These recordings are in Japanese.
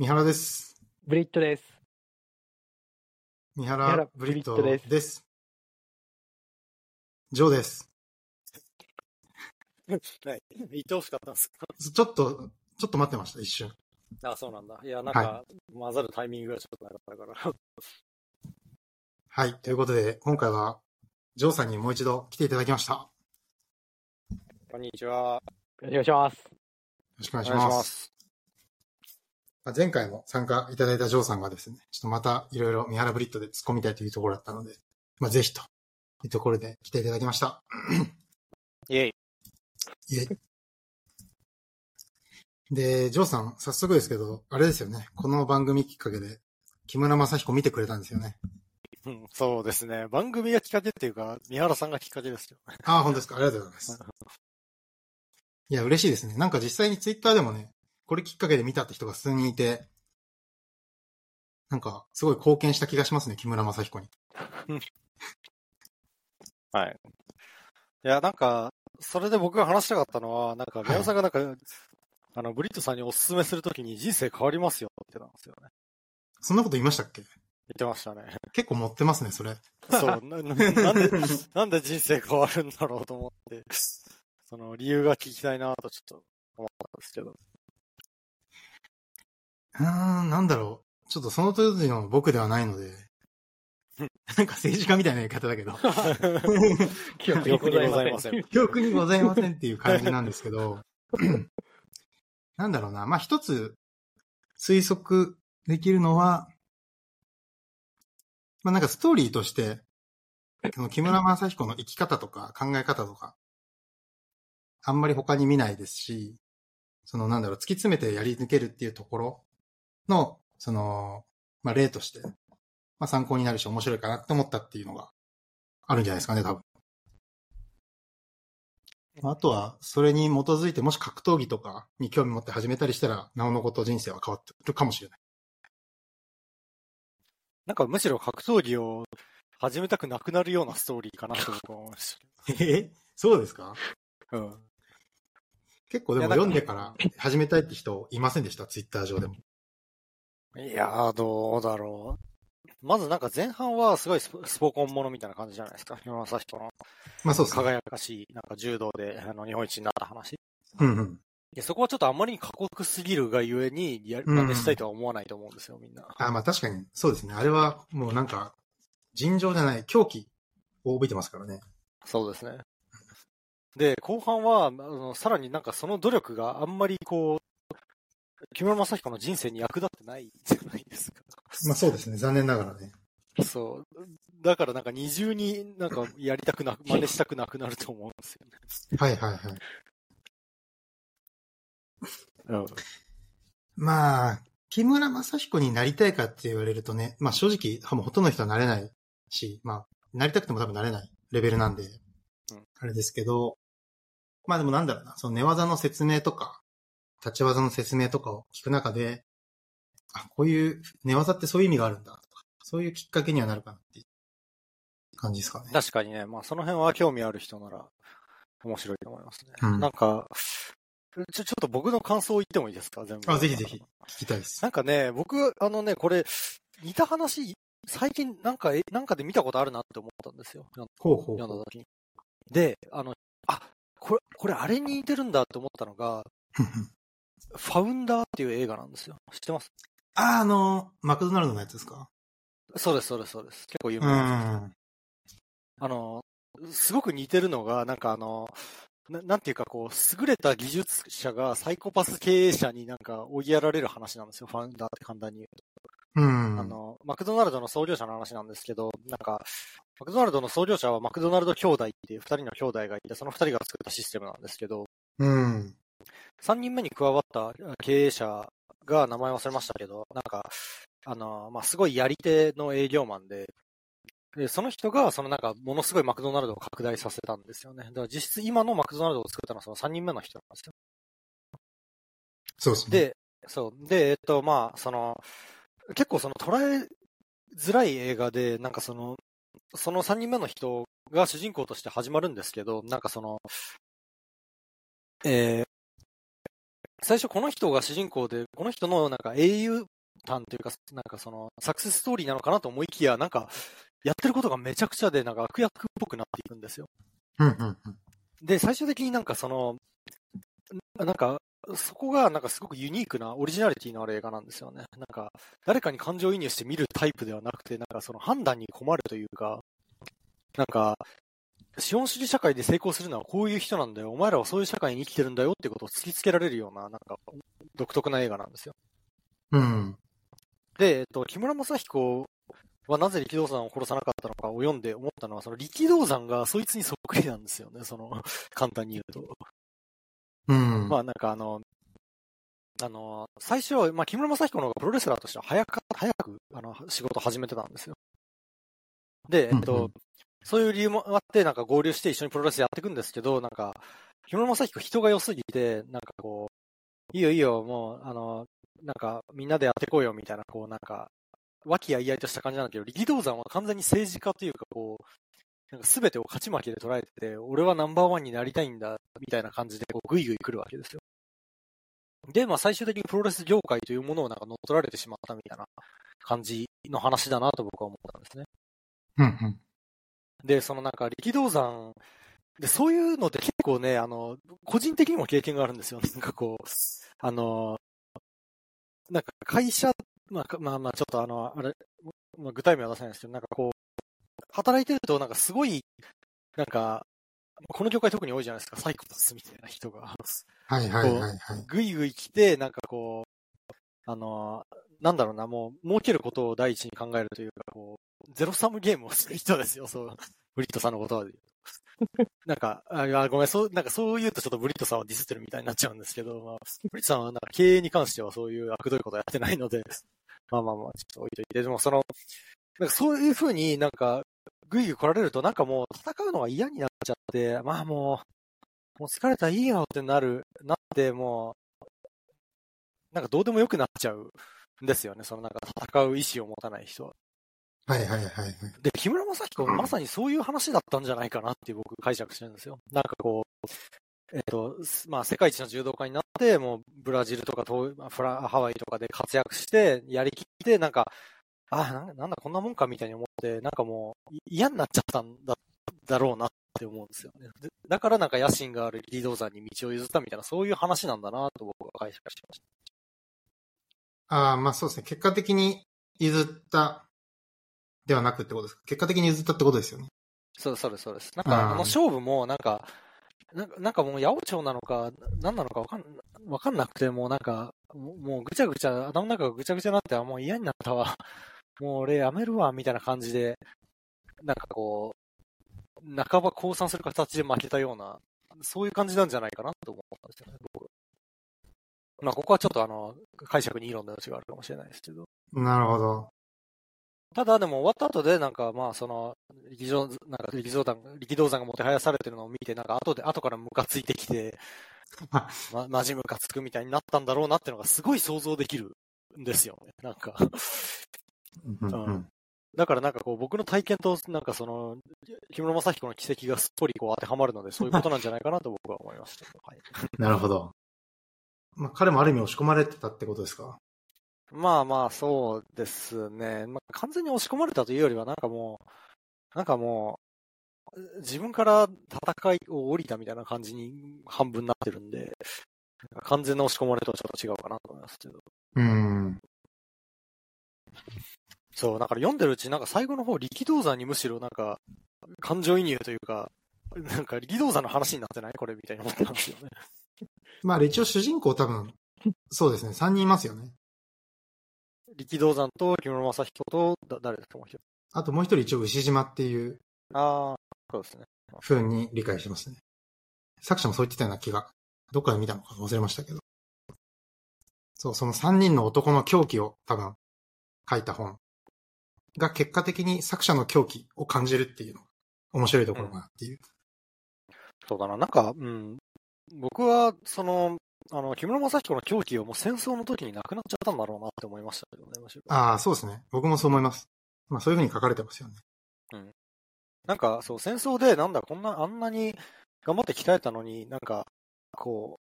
三原です。ブリットです。三原原ブリットですです。ジョーです。はい。言ってほしかったんですか？ちょっと、ちょっと待ってました、一瞬。あ、そうなんだ。いや、なんか、混ざるタイミングがちょっとなかったから。はい。ということで、今回は、ジョーさんにもう一度来ていただきました。よこんにちは。お願いします。ろしくお願いします。まあ前回も参加いただいたジョーさんがですね、ちょっとまたいろいろ三原ブリットで突っ込みたいというところだったので、まあ、ぜひというところで来ていただきました。イェイ。イェイで、ジョーさん、早速ですけど、あれですよね。この番組きっかけで、木村正彦見てくれたんですよね。うん、そうですね。番組がきっかけっていうか、三原さんがきっかけですよ。ああ、本当ですか。ありがとうございます。いや、嬉しいですね。なんか実際にツイッターでもね、これきっかけで見たって人が数人いて、なんか、すごい貢献した気がしますね、木村正彦に。はい。いや、なんか、それで僕が話したかったのは、なんか、三原さんがなんか、あの、ブリットさんにおすすめするときに人生変わりますよって言ってたんですよね。そんなこと言いましたっけ？言ってましたね。結構持ってますね、それ。そう、な、ななんで、なんで人生変わるんだろうと思って、その理由が聞きたいなとちょっと思ったんですけど。うーん、なんだろう。ちょっとその当時の僕ではないので、なんか政治家みたいな言い方だけど、記憶にございません。記憶にございませんっていう感じなんですけど、なんだろうな。まあ、一つ推測できるのは、まあ、なんかストーリーとして、この木村正彦の生き方とか考え方とか、あんまり他に見ないですし、そのなんだろう、突き詰めてやり抜けるっていうところの、その、まあ、例として、まあ、参考になるし面白いかなって思ったっていうのがあるんじゃないですかね、多分。あとは、それに基づいて、もし格闘技とかに興味持って始めたりしたら、なおのこと人生は変わってくるかもしれない。なんかむしろ格闘技を始めたくなくなるようなストーリーかなと僕は思いましえそうですか？た。うん。結構でも読んでから始めたいって人いませんでした、ツイッター上でも。いやー、どうだろう。まずなんか前半はすごいスポコンものみたいな感じじゃないですか。木村正彦のまあそうですね。輝かしい、なんか柔道であの日本一になった話。うんうん。でそこはちょっとあんまりに過酷すぎるがゆえに、やうん真似したいとは思わないと思うんですよ、みんな。あまあ確かに、そうですね。あれはもうなんか、尋常じゃない、狂気を帯びてますからね。そうですね。で、後半は、あのさらになんかその努力があんまりこう、木村正彦の人生に役立ってないじゃないですか。まあそうですね。残念ながらね。そう。だからなんか二重になんかやりたくな、真似したくなくなると思うんですよね。はいはいはい。うん。まあ、木村正彦になりたいかって言われるとね、まあ正直、もうほとんどの人はなれないし、まあ、なりたくても多分なれないレベルなんで、うんあれですけど、まあでもなんだろうな、その寝技の説明とか、立ち技の説明とかを聞く中で、あ、こういう寝技ってそういう意味があるんだとか、そういうきっかけにはなるかなっていう感じですかね。確かにね、まあその辺は興味ある人なら面白いと思いますね。うんなんか、ちょ、ちょっと僕の感想を言ってもいいですか？全部。あ、ぜひぜひ。聞きたいですな。んかね、僕、あのね、これ、似た話、最近なんか、えなんかで見たことあるなって思ったんですよ。ほうほう読んだ時に。で、あの、あ、これ、これあれに似てるんだって思ったのが、ファウンダーっていう映画なんですよ。知ってます？あ、あの、マクドナルドのやつですか？そうです、そうです、そうです。結構有う名なやつん。あの、すごく似てるのが、なんかあの、ななんていうかこう、優れた技術者がサイコパス経営者になんか追いやられる話なんですよ。ファウンダーって簡単に言うと。うん。あの、マクドナルドの創業者の話なんですけど、なんか、マクドナルドの創業者はマクドナルド兄弟っていう二人の兄弟がいて、その二人が作ったシステムなんですけど、うん。三人目に加わった経営者が名前忘れましたけど、なんか、あの、まあ、すごいやり手の営業マンで、で、その人が、そのなんか、ものすごいマクドナルドを拡大させたんですよね。だから実質今のマクドナルドを作ったのはその3人目の人なんですよ。そうですね。で、そう。で、えっと、まあ、その、結構その捉えづらい映画で、なんかその、その3人目の人が主人公として始まるんですけど、なんかその、えー最初この人が主人公で、この人のなんか英雄譚というか、なんかその、サクセスストーリーなのかなと思いきや、なんか、やってることがめちゃくちゃで、なんか悪役っぽくなっていくんですよ。で、最終的になんかその、なんか、そこがなんかすごくユニークなオリジナリティのある映画なんですよね。なんか、誰かに感情移入して見るタイプではなくて、なんかその判断に困るというか、なんか、資本主義社会で成功するのはこういう人なんだよ。お前らはそういう社会に生きてるんだよってことを突きつけられるような、なんか、独特な映画なんですよ。うん。で、えっと、木村正彦はなぜ力道山を殺さなかったのかを読んで思ったのは、その力道山がそいつにそっくりなんですよね。その、簡単に言うと。うん。まあなんかあの、あの、最初は、まあ木村正彦の方がプロレスラーとしては早く、早く、あの、仕事を始めてたんですよ。で、えっと、うんうんそういう理由もあって、なんか合流して一緒にプロレスやっていくんですけど、なんか、木村正彦人が良すぎて、なんかこう、いいよいいよ、もう、あの、なんか、みんなでやっていこうよ、みたいな、こう、なんか、和気あいあいとした感じなんだけど、力道山は完全に政治家というか、こう、なんか全てを勝ち負けで捉えてて、俺はナンバーワンになりたいんだ、みたいな感じで、こう、ぐいぐい来るわけですよ。で、まあ最終的にプロレス業界というものをなんか乗っ取られてしまったみたいな感じの話だなと僕は思ったんですね。うんうん。で、そのなんか力道山、で、そういうのって結構ね、あの、個人的にも経験があるんですよ。なんかこう、あの、なんか会社、まあ、かまあまあ、ちょっとあの、あれ、まあ、具体名は出せないですけど、なんかこう、働いてるとなんかすごい、なんか、この業界特に多いじゃないですか、サイコパスみたいな人が。はいはいはいはい。ぐいぐい来て、なんかこう、あの、なんだろうな、もう、儲けることを第一に考えるというか、こう、ゼロサムゲームをする人ですよ、そう。ブリットさんのことは。なんか、あごめん、そう、なんかそう言うとちょっとブリットさんをディスってるみたいになっちゃうんですけど、まあ、ブリットさんはなんか経営に関してはそういう悪どいことはやってないので、まあまあまあ、ちょっと置いといて、でもその、なんかそういう風になんか、ぐいぐい来られるとなんかもう戦うのが嫌になっちゃって、まあもう、もう疲れたらいいよってなる、なって、もう、なんかどうでもよくなっちゃうんですよね。そのなんか戦う意志を持たない人は。はいはいはいはい。で、木村正彦、まさにそういう話だったんじゃないかなって僕解釈してるんですよ。なんかこう、えっ、と、すまあ世界一の柔道家になって、もうブラジルとか東まあフラハワイとかで活躍して、やりきって、なんか、あなんなんだこんなもんかみたいに思って、なんかもうい嫌になっちゃったんだだろうなって思うんですよね。でだからなんか野心がある力道山に道を譲ったみたいな、そういう話なんだなと僕は解釈してました。ああ、まあそうですね。結果的に譲ったではなくってことですか？結果的に譲ったってことですよね。そうそうです、そうです。なんか、うんあの勝負も、なんか、なんかもう、八百長なのか、何なのかわかん、わかんなくて、もうなんか、もうぐちゃぐちゃ、頭の中がぐちゃぐちゃになって、あもう嫌になったわ。もう俺やめるわ、みたいな感じで、なんかこう、半ば降参する形で負けたような、そういう感じなんじゃないかなと思ったんですよね、僕。まあ、ここはちょっとあの、解釈にいい論の余地があるかもしれないですけど。なるほど。ただでも終わった後で、なんかまあその、力道、なんか力道山、力道山がもてはやされてるのを見て、なんか後で、後からムカついてきて、あ ま、マジムカつくみたいになったんだろうなっていうのがすごい想像できるんですよね。なんか。うんだからなんかこう僕の体験となんかその、木村正彦の奇跡がすっぽりこう当てはまるので、そういうことなんじゃないかなと僕は思いました。はい、なるほど。まあ彼もある意味押し込まれてたってことですか？まあまあそうですね。まあ、完全に押し込まれたというよりはなんかもう、なんかもう、自分から戦いを降りたみたいな感じに半分なってるんで、完全な押し込まれとはちょっと違うかなと思いますけど。うん。そう、だから読んでるうちなんか最後の方力道山にむしろなんか感情移入というか、なんか力道山の話になってない？これみたいに思ってたんですよね。まあ一応主人公多分、そうですね。3人いますよね。力道山と木村正彦と、だ誰ですかもう一人。あともう一人一応牛島っていうああ、そうですね。風に理解してますね。作者もそう言ってたような気が、どっかで見たのか忘れましたけど。そう、その3人の男の狂気を多分書いた本が結果的に作者の狂気を感じるっていうのが面白いところかなっていう。そうだな、なんか、うん。僕は、その、あの、木村正彦の狂気をもう戦争の時になくなっちゃったんだろうなって思いましたけどね、むしろ。ああ、そうですね。僕もそう思います。まあそういう風に書かれてますよね。なんか、そう、戦争で、なんだ、こんな、あんなに頑張って鍛えたのに、なんか、こ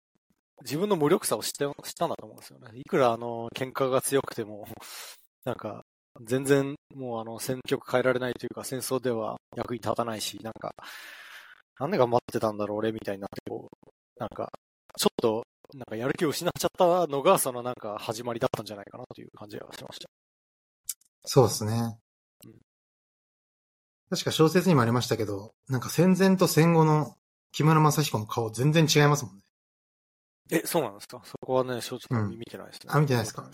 自分の無力さを知って、知ったんだと思うんですよね。いくらあの、喧嘩が強くても、なんか、全然もうあの、戦局変えられないというか、戦争では役に立たないし、なんか、なんで頑張ってたんだろう、俺みたいになって、こう、なんか、ちょっと、なんかやる気を失っちゃったのが、そのなんか始まりだったんじゃないかなという感じがしました。そうですねうん。確か小説にもありましたけど、なんか戦前と戦後の木村正彦の顔全然違いますもんね。え、そうなんですか？そこはね、正直うん見てないですね。あ見てないですか？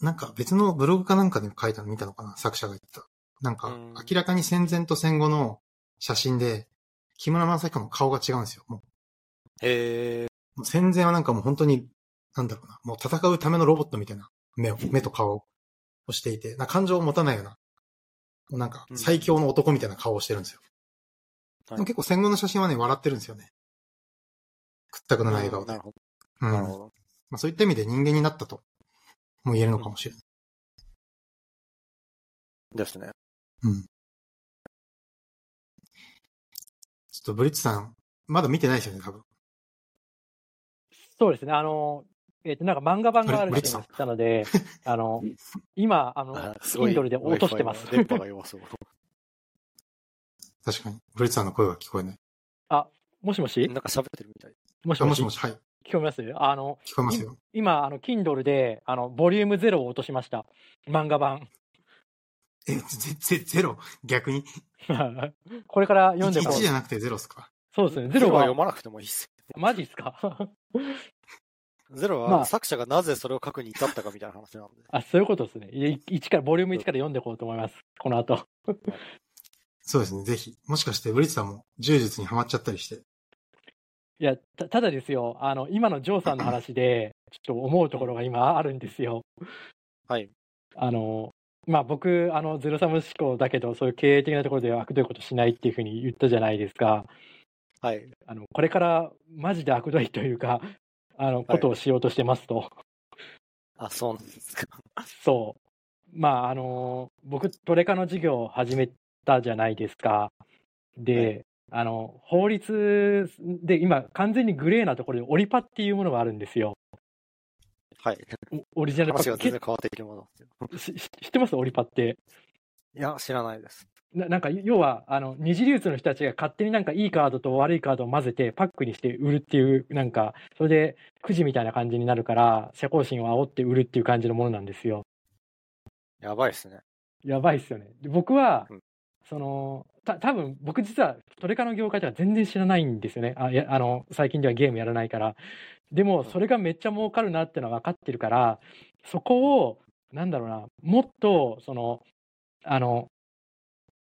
なんか別のブログかなんかでも書いたの見たのかな？作者が言った。なんかうん明らかに戦前と戦後の写真で、木村正彦の顔が違うんですよ。もへえうもう戦前はなんかもう本当に、なんだろうな、もう戦うためのロボットみたいな目を、目と顔をしていて、な感情を持たないような、もうなんか最強の男みたいな顔をしてるんですよ。はいでも結構戦後の写真はね、笑ってるんですよね。屈託のない笑顔でなる。ほど。うん。なるほど。まあそういった意味で人間になったと、も言えるのかもしれない。ですね。うん。ちょっとブリッツさん、まだ見てないですよね、多分。そうですね。あの、えっ、と、なんか漫画版があるっていうのを知ったので、あの、今、あの。Kindle で落としてます電波が弱そう。確かに。ブリッツさんの声が聞こえない。もしもし？なんか喋ってるみたい。あ、もしもし？もしもし、はい。聞こえます？あの、聞こえますよ。今、あの、Kindle で、あの、ボリューム0を落としました。漫画版。え、ぜ、ぜ、ゼロ？逆に？これから 1, 読んでこう。じゃなくてゼロっすか？そうですね。ゼロは読まなくてもいいっすマジっすか？よ。ゼロまあは作者がなぜそれを書くに至ったかみたいな話なんで。あ、そういうことですね。い一から、ボリューム1から読んでいこうと思います。この後。そうですね、ぜひ。もしかしてブリッツさんも柔術にハマっちゃったりして。いや、たただですよ、あの、今のジョーさんの話で、ちょっと思うところが今あるんですよ。はい。あの、まあ僕、あの、ゼロサム思考だけど、そういう経営的なところでは悪どいことしないっていうふうに言ったじゃないですか。はい。あの、これからマジで悪どいというか、あの、ことをしようとしてますと。あ、そうなんですか。そう。まあ、あの、僕、トレカの授業を始めたじゃないですか。で、あの、法律で今、完全にグレーなところでオリパっていうものがあるんですよ。はい。おオリジナルパック話が全然変わっていきます。しし知ってます？オリパって。いや、知らないです。ななんか、要は、あの、二次流通の人たちが勝手になんかいいカードと悪いカードを混ぜてパックにして売るっていう、なんか、それでくじみたいな感じになるから、社交心を煽って売るっていう感じのものなんですよ。やばいですね。やばいっすよね。で僕は、うんその、た多分僕実はトレカの業界では全然知らないんですよね。あいやあの最近ではゲームやらないから。でも、それがめっちゃ儲かるなってのは分かってるから、そこを、なんだろうな、もっと、その、あの、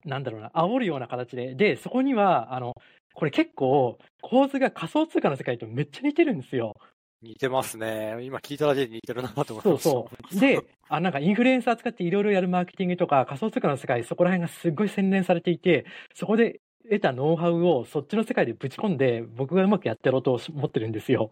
なんだろうな、煽るような形で、で、そこには、あの、これ結構、構図が仮想通貨の世界とめっちゃ似てるんですよ。似てますね。今聞いただけで似てるなと思いそう。そう。で、あなんかインフルエンサー使っていろいろやるマーケティングとか仮想通貨の世界、そこら辺がすっごい洗練されていて、そこで得たノウハウをそっちの世界でぶち込んで、僕がうまくやってやろうと思ってるんですよ。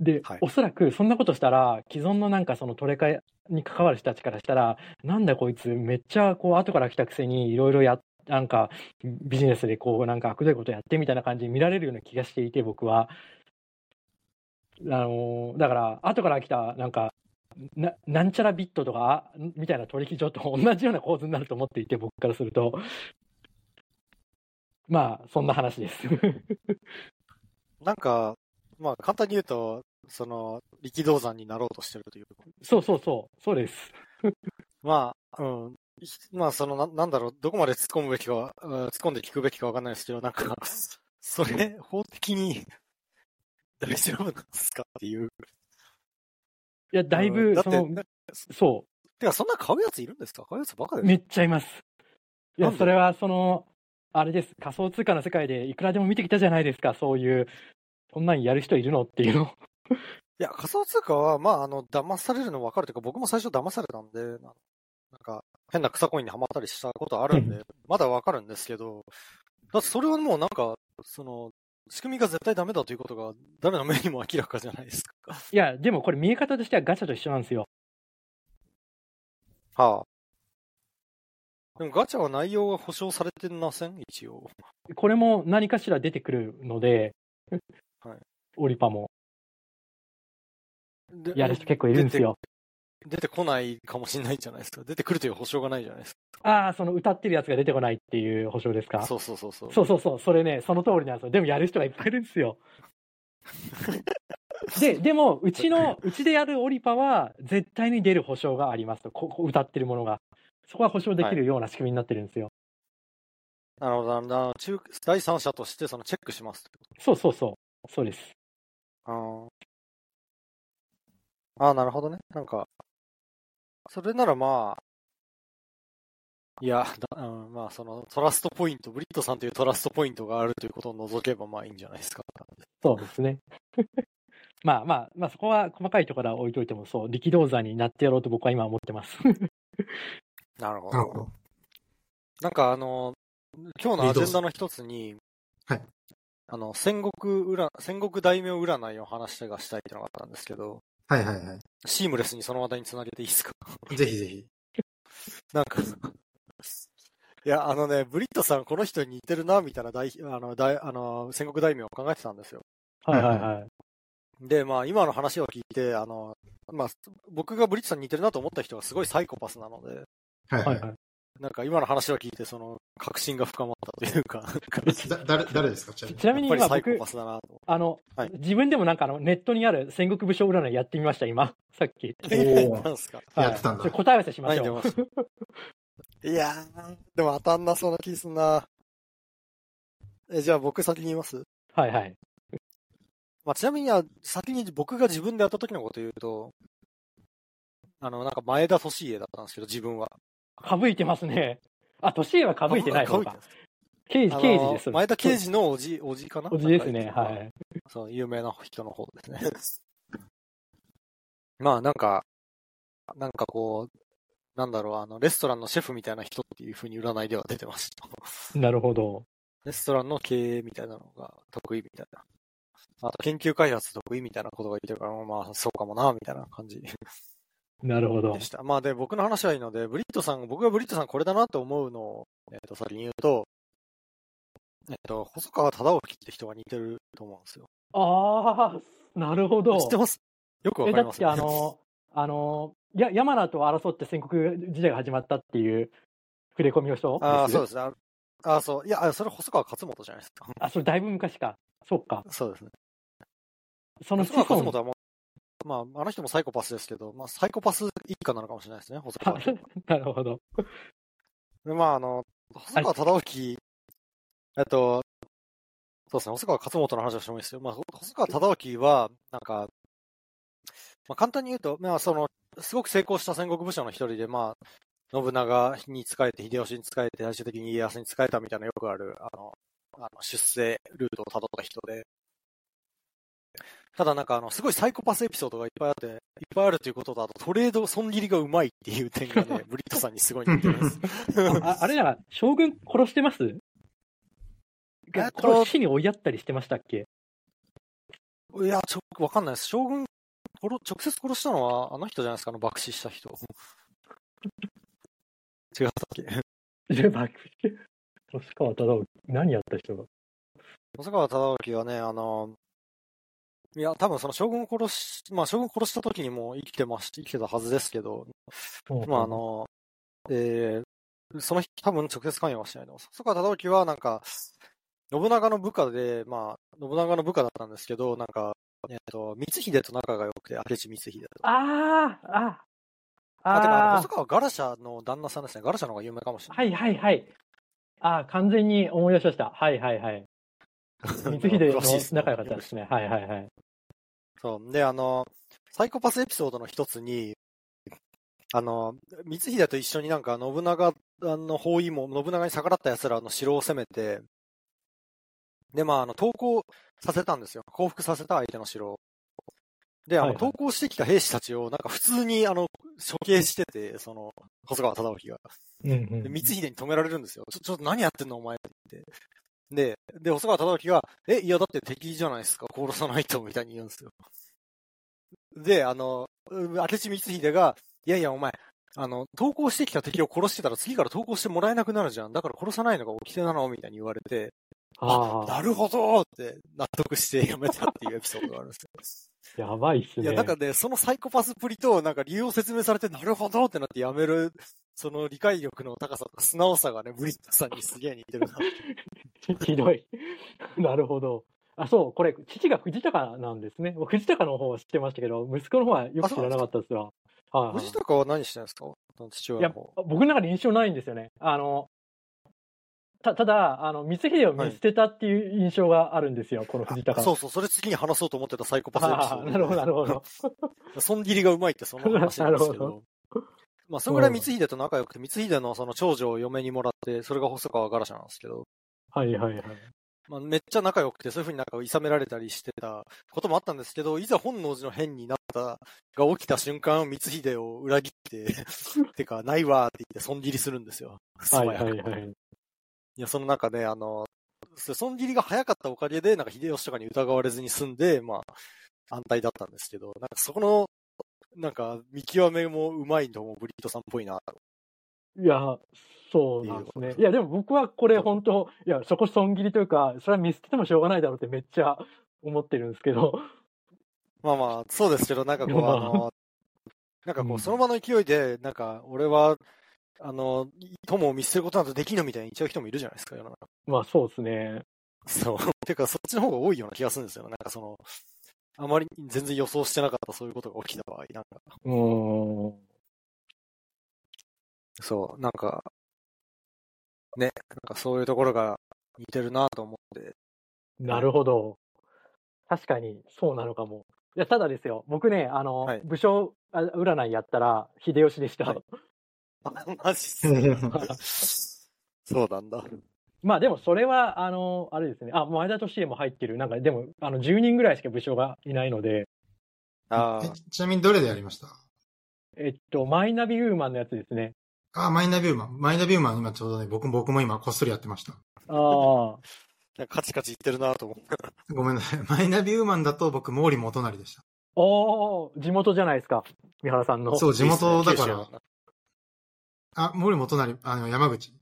で、はいおそらくそんなことしたら、既存のなんかそのトレカに関わる人たちからしたら、なんだこいつめっちゃこう後から来たくせにいろいろやなんかビジネスでこうなんか悪どいことやってみたいな感じに見られるような気がしていて、僕は。あのーだから、後から来た、なんか、ななんちゃらビットとか、あみたいな取引所と 同じような構図になると思っていて、僕からすると。まあ、そんな話です。なんか、まあ簡単に言うと、その、力道山になろうとしてるという。そうそうそう、そうです。まあ、うん。まあ、その、ななんだろう、どこまで突っ込むべきか、うん突っ込んで聞くべきかわかんないですけど、なんか、それ、法的に 大丈夫なんですかっていう。いや、だいぶ、うんだって、その、なそてか、そんな買うやついるんですか？買うやつバカでう、すめっちゃいます。いや、それは、その、あれです。仮想通貨の世界でいくらでも見てきたじゃないですか、そういう、こんなんやる人いるの？っていうの。いや、仮想通貨は、まあ、あの、騙されるの分かるというか、僕も最初騙されたんで、ななんか、変な草コインにはまったりしたことあるんで、まだ分かるんですけど、だってそれはもうなんか、その、仕組みが絶対ダメだということが、誰の目にも明らかじゃないですか。いや、でもこれ見え方としてはガチャと一緒なんですよ。はあ。でもガチャは内容が保証されてません？一応。これも何かしら出てくるので、はいオリパも。でやる人結構いるんですよ。出て。こないかもしれないじゃないですか。出てくるという保証がないじゃないですああ、その歌ってるやつが出てこないっていう保証ですか？か。そうそうそうそう。そうそうそう、それね、その通りなんですよ。でもやる人がいっぱいいるんですよ。で、でも、うちの、うちでやるオリパは、絶対に出る保証がありますと。ここ歌ってるものが。そこは保証できるような仕組みになってるんですよ。なるほど、なるほ第三者としてそのチェックしますそうそうそう。そうです。と。あーあー、なるほどね。なんか、それならまあ、いや、だうん、まあ、そのトラストポイント、ブリットさんというトラストポイントがあるということを除けばまあいいんじゃないですか。そうですね。ま あまあ、まあそこは細かいところは置いといても、そう、力道山になってやろうと僕は今は思ってます。なるほど。なるほど。なんかあの、今日のアジェンダの一つに、はい。あの、戦国占、戦国大名占いを話がしたいっていうのがあったんですけど、はいはいはシームレスにその話題につなげていいですか？い。ぜひぜひ。なんか、いや、あのね、ブリットさんこの人に似てるな、みたいな大、あの、大、あの、戦国大名を考えてたんですよ。はいはいはい。で、まあ、今の話を聞いて、あの、まあ、僕がブリットさんに似てるなと思った人がすごいサイコパスなので、はいはいい。ははい。なんか今の話を聞いて、その、確信が深まったというか、誰、誰ですか？ちなみに。ちなみに今僕あの、はい自分でもなんかあのネットにある戦国武将占いやってみました、今。さっき。って。おー なんすか？やってたんだ答え合わせしましょう。いやー、でも当たんなそうな気すんな。え、じゃあ僕先に言います？はいはい。まあ、ちなみには、先に僕が自分でやった時のこと言うと、あの、なんか前田利家だったんですけど、自分は。かぶいてますね。あ、年はかぶいてない方か刑事、刑事です。前田刑事のおじ、おじかな？おじですね。はい。そう、有名な人の方ですね。まあ、なんか、なんかこう、なんだろう、あの、レストランのシェフみたいな人っていう風に占いでは出てました。なるほど。レストランの経営みたいなのが得意みたいな。あと研究開発得意みたいなことが言ってるから、まあそうかもな、みたいな感じなるほどで。した。まあで、僕の話はいいので、ブリットさん、僕がブリットさんこれだなと思うのを、えっ、と、先に言うと、えっ、と、細川忠興って人が似てると思うんですよ。ああ、なるほど。知ってます？よくわえ、だってかりますよ、あの、あの、や山名と争って戦国時代が始まったっていう触れ込みを人ああ、そうでですね。あああ、そう。いや、あそれ細川勝元じゃないですか。あ、それだいぶ昔か。そうか。そうですね。その子孫細川勝元はもう、まあ、あの人もサイコパスですけど、まあ、サイコパス一家なのかもしれないですね、細川。なるほど。で、まあ、あの、細川忠興、えっと、そうですね、細川勝元の話をしてもいいですよ。まあ、細川忠興は、なんか、まあ、簡単に言うと、まあ、その、すごく成功した戦国武将の一人で、まあ、信長に仕えて、秀吉に仕えて、最終的に家康に仕えたみたいなよくある、あの、あの出世ルートを辿った人で、ただなんかあの、すごいサイコパスエピソードがいっぱいあって、いっぱいあるということと、あとトレード損切りがうまいっていう点がね、ブリットさんにすごい似てるんです。ああれなら、将軍殺してます？えっと殺しに追いやったりしてましたっけ？いや、ちょ、わかんないです。将軍、殺直接殺したのは、あの人じゃないですか、あの爆死した人。違ったっけ？で、バック星川忠興、何やった人が？細川忠興はね、あの、いや、多分その将軍を殺し、まあ将軍を殺した時にも生きてまし、生きてたはずですけど、まああの、えー、その日多分直接関与はしないと思う。細川忠興はなんか、信長の部下で、まあ、信長の部下だったんですけど、なんか、えっ、と、光秀と仲が良くて、明智光秀と。ああ、ああ、てか、あのあ細川ガラシャの旦那さんですね。ガラシャの方が有名かもしれあ、ない。はいはいはい。ああ、完全に思い出しました。はいはいはい。光秀の仲良かったですね。はいはいはい。そう。で、あの、サイコパスエピソードの一つに、あの、光秀と一緒になんか信長の包囲網、信長に逆らった奴らの城を攻めて、で、まあ、あの、投降させたんですよ。降伏させた相手の城を。で、あの、はいはい投降してきた兵士たちを、なんか普通に、あの、処刑してて、その、細川忠興が。うんうんで、光秀に止められるんですよ。ちょ、ちょっと何やってんのお前って。で、で、細川忠興が、え、いや、だって敵じゃないですか。殺さないと、みたいに言うんですよ。で、あの、う明智光秀が、いやいや、お前、あの、投降してきた敵を殺してたら次から投降してもらえなくなるじゃん。だから殺さないのが掟なのみたいに言われて、あ、あなるほどって納得してやめたっていうエピソードがあるんですよ。あ、やばいっすね。いや、なんかね、そのサイコパスプリと、なんか理由を説明されて、なるほどってなってやめる、その理解力の高さとか素直さがね、ブリットさんにすげえ似てるな。ひどい。なるほど。あ、そう、これ、父が藤高なんですね。僕藤高の方は知ってましたけど、息子の方はよく知らなかったですわ。はいはい藤高は何してるんですか？父いや親の方。、僕の中で印象ないんですよね。あの、た、ただ、あの、光秀を見捨てたっていう印象があるんですよ、この藤高。そうそう、それ次に話そうと思ってたサイコパスエピソード。なるほど、なるほど。損切りがうまいってその話なんですけなるど。まあ、それぐらい光秀と仲良くて、光秀のその長女を嫁にもらって、それが細川ガラシャなんですけど、はいはいはい。まあ、めっちゃ仲良くて、そういうふうになんか諌められたりしてたこともあったんですけど、いざ本能寺の変になった、が起きた瞬間、光秀を裏切って、てか、ないわーって言って損切りするんですよ。はいはいはい。いや、その中で、あの、そ損切りが早かったおかげで、なんか秀吉とかに疑われずに済んで、まあ、安泰だったんですけど、なんかそこの、なんか、見極めもうまいのもブリットさんっぽいな。いや、そうなんですね。いや、でも僕はこれ本当、いや、そこ損切りというか、それは見捨ててもしょうがないだろうってめっちゃ思ってるんですけど。まあまあ、そうですけど、なんかこう、まああの、なんかこうんう、その場の勢いで、なんか、俺は、あの、友を見捨てることなんてできんのみたいに言っちゃう人もいるじゃないですか、世の中。まあそうですね。そう。てか、そっちの方が多いような気がするんですよ。なんかその、あまり全然予想してなかったそういうことが起きた場合、なんか、うーん。そう、なんか、ね、なんかそういうところが似てるなと思って、なるほど。確かに、そうなのかも。いや、ただですよ、僕ね、あの、はい武将あ占いやったら、秀吉でした。はいあ、マジっす。そうなんだ。まあでもそれは、あの、あれですね。あ、前田利家も入ってる。なんかでも、あの、10人ぐらいしか武将がいないので、あえちなみにどれでやりました？えっと、マイナビウーマンのやつですね。あ、マイナビューマン。マイナビューマン今ちょうどね、僕僕も今こっそりやってました。ああ。あ、カチカチ言ってるなと思って。ごめんなさい。マイナビューマンだと僕毛利元就でした。おー、地元じゃないですか。三原さんの。そう、地元だから。あ、毛利元就、あの、山口。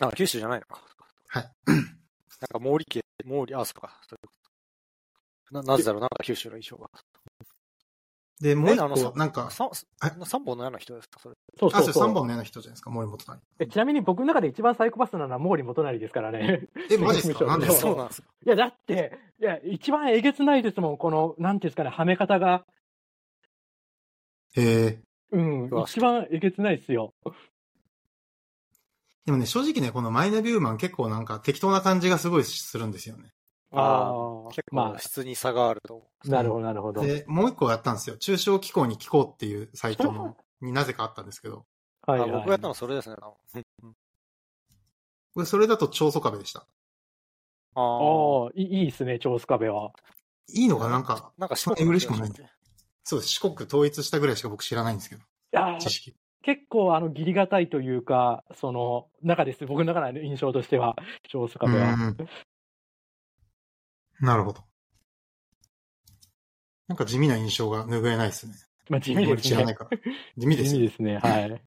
あ、九州じゃないのか。はい。なんか毛利家、毛利、あ、そっか。そういうことな、なぜだろうなんか九州の衣装が。で、もう一あのさ個、なんか、三本の矢の人ですかそれ。あ、そう、そうそうそう三本の矢の人じゃないですか、毛利元就。えちなみに僕の中で一番サイコパスなのは毛利元就ですからね。え、マジっすか？なんでそうなんですか。いや、だって、いや、一番えげつないですもん。この、なんていうんですかね、はめ方が。へえ。うん、一番えげつないですよ。でもね、正直ね、このマイナビューマン結構なんか適当な感じがすごいするんですよね。ああ、結ま構質に差があるとなるほど、なるほど。で、もう一個やったんですよ。中小機構に聞こうっていうサイトの、になぜかあったんですけど。はう。あい、僕がやったのはそれですね。これ それだと長宗壁でした。あああ。あ、いいいいですね、長須壁は。いいのかな？なんか、なんか四国嬉しくもないそうです。四国統一したぐらいしか僕知らないんですけど。いやー知識。結構、あの、義理がたいというか、その、中です。僕の中の印象としては、長須う壁は。ん。なるほど。なんか地味な印象が拭えないですね。まあ、地味ですね。地味ですよ。地味ですね、はい。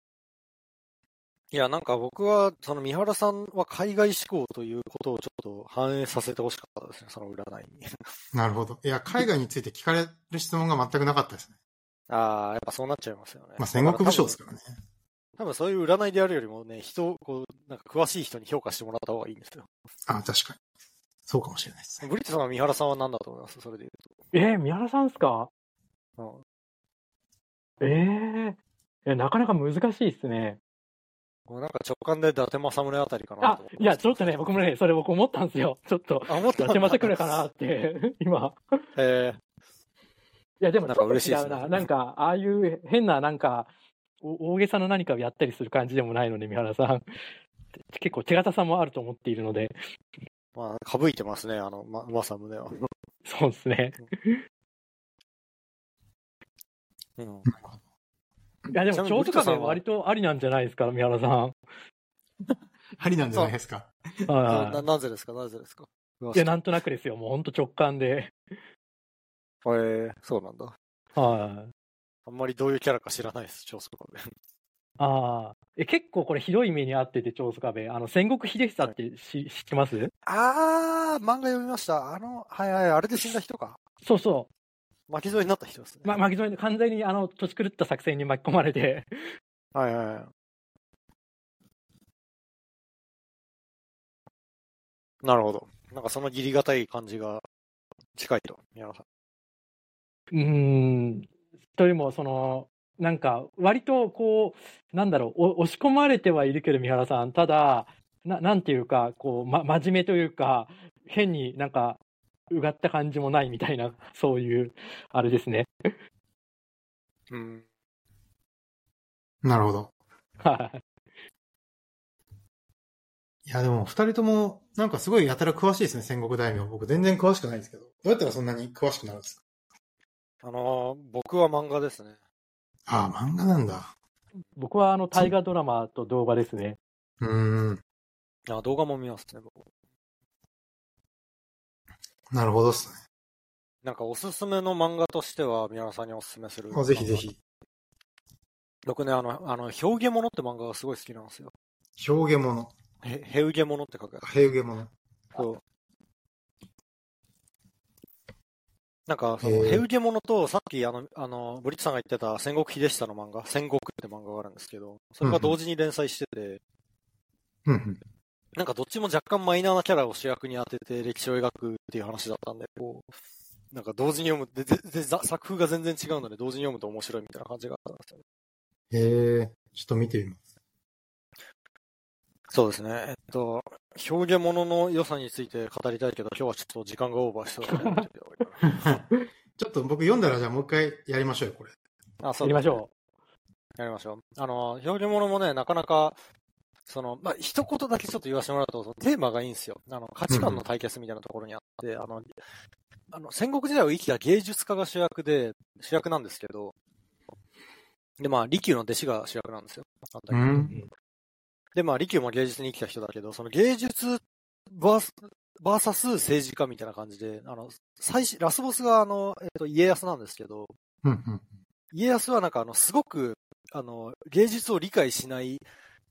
いや、なんか僕は、その三原さんは海外志向ということをちょっと反映させてほしかったですね、その占いに。なるほど。いや、海外について聞かれる質問が全くなかったですね。ああ、やっぱそうなっちゃいますよね。まあ、戦国武将ですからね。多分そういう占いでやるよりもね、人を、こう、なんか詳しい人に評価してもらった方がいいんですよ。あ、確かに。そうかもしれないですね。ブリットさんは三原さんは何だと思います？それで言えー、三原さんっすか？うと。えええ、なかなか難しいっすね。うん。なんか直感で伊達政宗あたりかなあいや、ちょっとね、僕もね、それ僕思ったんですよ。ちょっと、あ、思っ伊達政くるかなって、今。えいや、でもなんか嬉しいですねな。なんか、ああいう変な、なんか、お大げさな何かをやったりする感じでもないので、三原さん。結構手堅さもあると思っているので、ー、まあ、かぶいてますね、あの、ま、政宗は。そうですね。うん。いや、でも、ちなみに長森田さんは？とかね、割とありなんじゃないですか、三原さん。ありなんじゃないですか？はな、なぜですか？なぜですか？い。いや、なんとなくですよ。もう本当直感で。えー、そうなんだ。はあんまりどういうキャラか知らないです、超速で。ああ。え、結構これひどい目に遭ってて、長宗我部。あの、戦国秀久ってし、知ってます？あー、漫画読みました。あの、はいはい、あれで死んだ人か。そうそ巻き添えになった人ですね。う。ま、巻き添えで完全にあの、土地狂った作戦に巻き込まれて、はいはいはい。なるほど。なんかその義理がたい感じが近いと、宮野さん。うーん。というも、その、なんか、割とこう、なんだろう、お押し込まれてはいるけど、三原さん。ただ、ななんていうか、こう、ま、真面目というか、変になんか、うがった感じもないみたいな、そういう、あれですね。うん。なるほど。はい。いや、でも、二人とも、なんかすごいやたら詳しいですね、戦国大名。僕全然詳しくないんですけど。どうやったらそんなに詳しくなるんですか？あのー僕は漫画ですね。ああ、漫画なんだ。僕はあの、大河ドラマと動画ですね。うーん。あ動画も見ますね、僕。なるほどっすね。なんかおすすめの漫画としては、宮野さんにおすすめする。あぜひぜ。ひ。僕ね、あの、あの、表現物って漫画がすごい好きなんですよ。表現物。へ、へうげ物って書くやつ。平下物。そう。なんか、その、へーへうげ物と、さっきあの、あの、ブリッツさんが言ってた戦国秀久の漫画、戦国って漫画があるんですけど、それが同時に連載してて、うんうん。なんかどっちも若干マイナーなキャラを主役に当てて歴史を描くっていう話だったんで、こう、なんか同時に読む、で、で、でざ作風が全然違うので同時に読むと面白いみたいな感じがあったんですよね。へえ、ちょっと見てみます。そうですね。えっと、表現物の良さについて語りたいけど、今日はちょっと時間がオーバーしそうだね。ちょっと僕読んだらじゃあもう一回やりましょうよ、これ。あ、そうやりましょやりましょう。あの、表現物もね、なかなか、その、まあ、一言だけちょっと言わせてもらうと、そのテーマがいいんですよ。あの、価値観の対決みたいなところにあって、あの、あの、戦国時代を生きた芸術家が主役で、主役なんですけど、で、まあ、利休の弟子が主役なんですよ。あったうりん。で、まあ、利休も芸術に生きた人だけど、その芸術バース、バーサス政治家みたいな感じで、あの、最初、ラスボスがあの、えっと、家康なんですけど、うんうん。家康はなんかあの、すごく、あの、芸術を理解しない、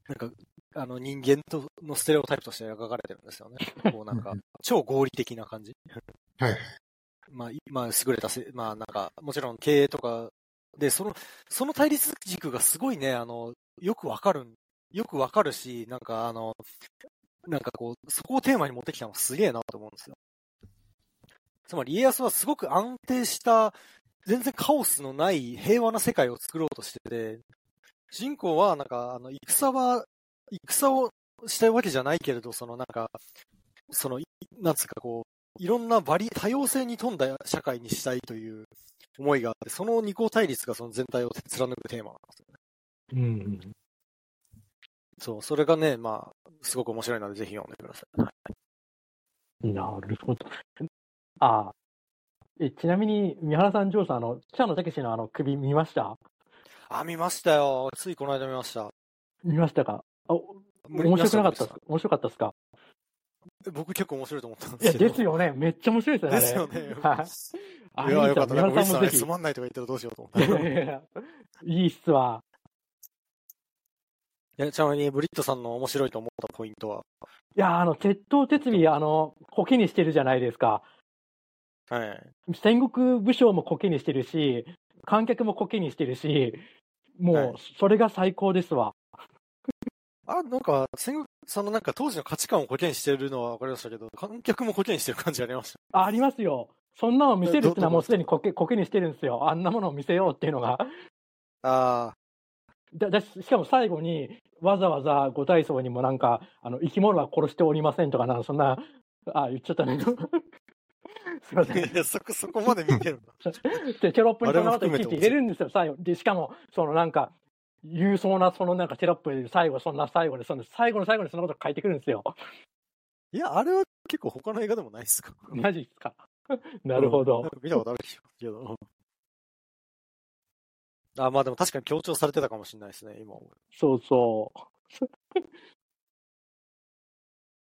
なんか、あの、人間と、のステレオタイプとして描かれてるんですよね。こうなんかうん、超合理的な感じ。はいはい。まあ、いまあ、優れたせ、まあなんか、もちろん経営とか、で、その、その対立軸がすごいね、あの、よくわかるん、よくわかるし、なんかあの、なんかこう、そこをテーマに持ってきたのすげえなと思うんですよ。つまり家康はすごく安定した、全然カオスのない平和な世界を作ろうとしてて、人公はなんか、あの、戦は、戦をしたいわけじゃないけれど、そのなんか、その、なんつうかこう、いろんなバリ、多様性に富んだ社会にしたいという思いがあって、その二項対立がその全体を貫くテーマなんですよね。う。うん。そう、それがね、まあ、すごく面白いので、ぜひ読んでください。なるほど。ああ。え、ちなみに、三原さん、ジョーさん、あの、北野武のあの首見ました？あ、見ましたよ。ついこの間見ました。見ましたか？あ、面白くなかったっすか？面白かったっすか？た僕結構面白いと思ったんいや、ですけど。ですよね。めっちゃ面白いですよね。ですよね。はい。あいや、よかった。なんか、ウィスさんね、三原さんもぜひ。つまんないとか言ったらどうしようと思っいた。や いやいやいいっすわ。えちなみに、ブリットさんの面白いと思ったポイントは、いや、あの、鉄頭鉄尾、あの、コケにしてるじゃないですか。はい。戦国武将もコケにしてるし、観客もコケにしてるし、もうはい、それが最高ですわ。あ、なんか、戦国、そのなんか当時の価値観をコケにしてるのは分かりましたけど、観客もコケにしてる感じありました？あありますよ。そんなの見せるってのはどもうすでにコケコケにしてるんですよ。あんなものを見せようっていうのが。あだだししかも最後に、わざわざ五体操にもなんか、あの生き物は殺しておりませんとか、なんかそんな、あ言っちゃったね。すいまあ。せん。いや、そこ、そこまで見てるんだ。で、テロップにそんなことあれも含めていちいち入れるんですよ、最後。で、しかも、そのなんか、言うそうな、そのなんかテロップで最後、そんな最後で、その最後の最後にそんなこと書いてくるんですよ。いや、あれは結構他の映画でもないっすか？マジっすか？なるほどうん見たことあるでしょけど。あ、まあでも確かに強調されてたかもしれないですね、今思う。そうそう。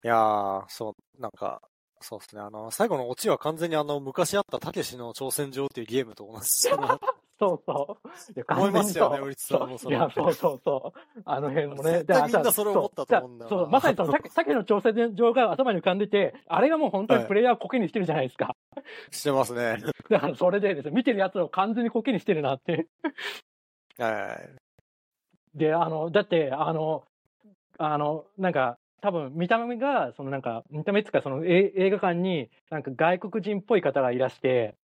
いやー、そう、なんか、そうですね。あの、最後のオチは完全にあの、昔あったたけしの挑戦状っていうゲームと同じだな。そうそう。いや思いますよねウリツさんもそれいや、そうそうそう。あの辺もね。絶対みんなそれ思ったと思うんだそうそう、まさにその、さ さっきの調整上が頭に浮かんでて、あれがもう本当にプレイヤーをコケにしてるじゃないですか。してますね。だからそれでですね、見てるやつを完全にコケにしてるなって。はい。で、あの、だって、あの、あの、なんか、多分見た目が、そのなんか、見た目っていうか、そのえ映画館に、なんか外国人っぽい方がいらして、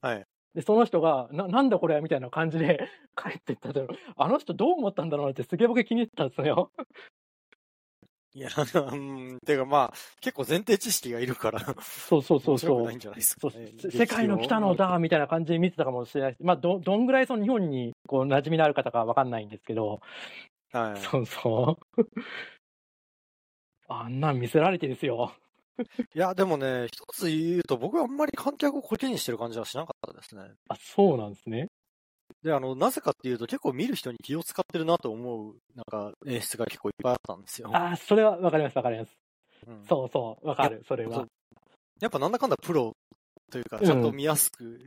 はい。で、その人が、な、なんだこれ？みたいな感じで 帰っていったと。あの人どう思ったんだろう？なってすげえ僕気に入ってたんですよ。いや、うん、てかまあ、結構前提知識がいるから、そうそうそうそうないん。じゃないですかね。せ世界の北野だみたいな感じで見てたかもしれないし、まあ、ど、どんぐらいその日本にこう馴染みのある方かわかんないんですけど、はい。そうそう。あんなん見せられてですよ。いや、でもね、一つ言うと、僕はあんまり観客をコケにしてる感じはしなかったですね。あ、そうなんですね。で、あの、なぜかっていうと、結構見る人に気を使ってるなと思う、なんか、演出が結構いっぱいあったんですよ。あ、それはわかりますわかります。うんそうそう、わかる、それは。やっぱなんだかんだプロというか、うんちゃんと見やすく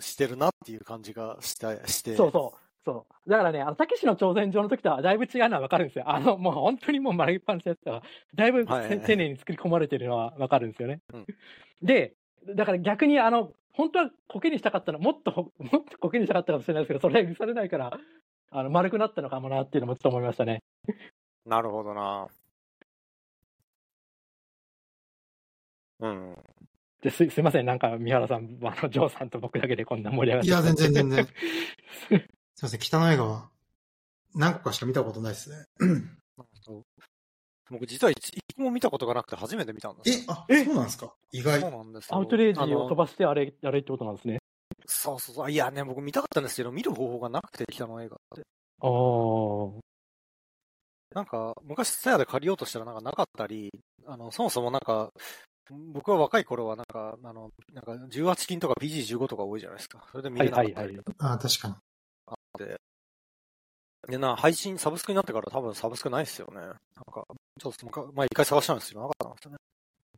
してるなっていう感じがした、して。そうそう。そう。だからね、あの、たけしの挑戦状の時とはだいぶ違うのはわかるんですよ。あの、もう本当にもう丸いっぱなやつが、だいぶせ、はい丁寧に作り込まれてるのはわかるんですよね。うんで、だから逆にあの、本当はコケにしたかったの、もっと、もっとコケにしたかったかもしれないですけど、それは許されないから、あの、丸くなったのかもなっていうのもちょっと思いましたね。なるほどな。うん。です、すいません。なんか、三原さん、あの、ジョーさんと僕だけでこんな盛り上がって。いや、全然全然。すいません、北の映画は何個かしか見たことないですね。僕実は一一個も見たことがなくて初めて見たんですよ。え、あ、そうなんですか？意外そう。なんですよ。アウトレイジを飛ばしてあれ、あれってことなんですね。そうそうそう。いやね、僕見たかったんですけど、見る方法がなくて、北の映画って。ああ。なんか、昔、ツヤで借りようとしたらなんかなかったり、あの、そもそもなんか、僕は若い頃はなんか、あの、なんか18金とか PG15 とか多いじゃないですか。それで見れなかったりとかあ、確かに。あって。で、な、配信、サブスクになってから多分サブスクないっすよね。なんか、ちょっともう一回、まあ一回探したんですけど、なかったんですよね。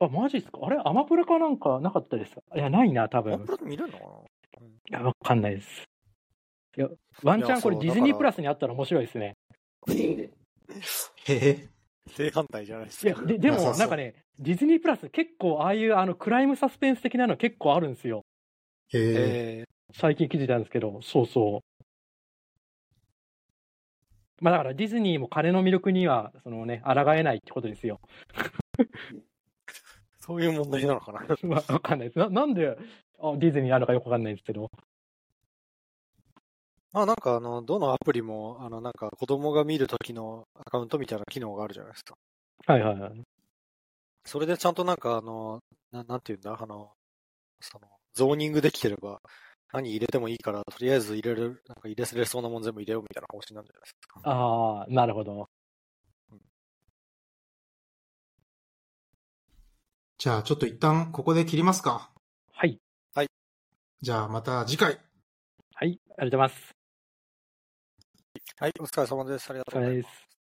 あ、マジですか？あれアマプラかなんかなかったですか？いや、ないな、多分。アップロで見れるのかな？いや、わかんないです。いや、ワンチャンこれディズニープラスにあったら面白いですね。へへ。正反対じゃないですか。いや、で、でもなんかね、ディズニープラス結構ああいうあのクライムサスペンス的なの結構あるんですよ。へえ。え最近気づいたんですけど、そうそう。まあだからディズニーも金の魅力には、そのね、抗えないってことですよ。ー、そういう問題なのかな？わわかんないです。ななんであディズニーあるのかよくわかんないですけど。あ、なんかあの、どのアプリも、あの、なんか子供が見るときのアカウントみたいな機能があるじゃないですか。はいはいはい。それでちゃんとなんかあの、ななんていうんだ、あの、その、ゾーニングできてれば、何入れてもいいから、とりあえず入れる、なんか入れれそうなもん全部入れようみたいな方針なんじゃないですか。ああ、なるほど。じゃあ、ちょっと一旦ここで切りますか。はい。じゃあ、また次回。はい。ありがとうございます。はい、お疲れ様です。ありがとうございます。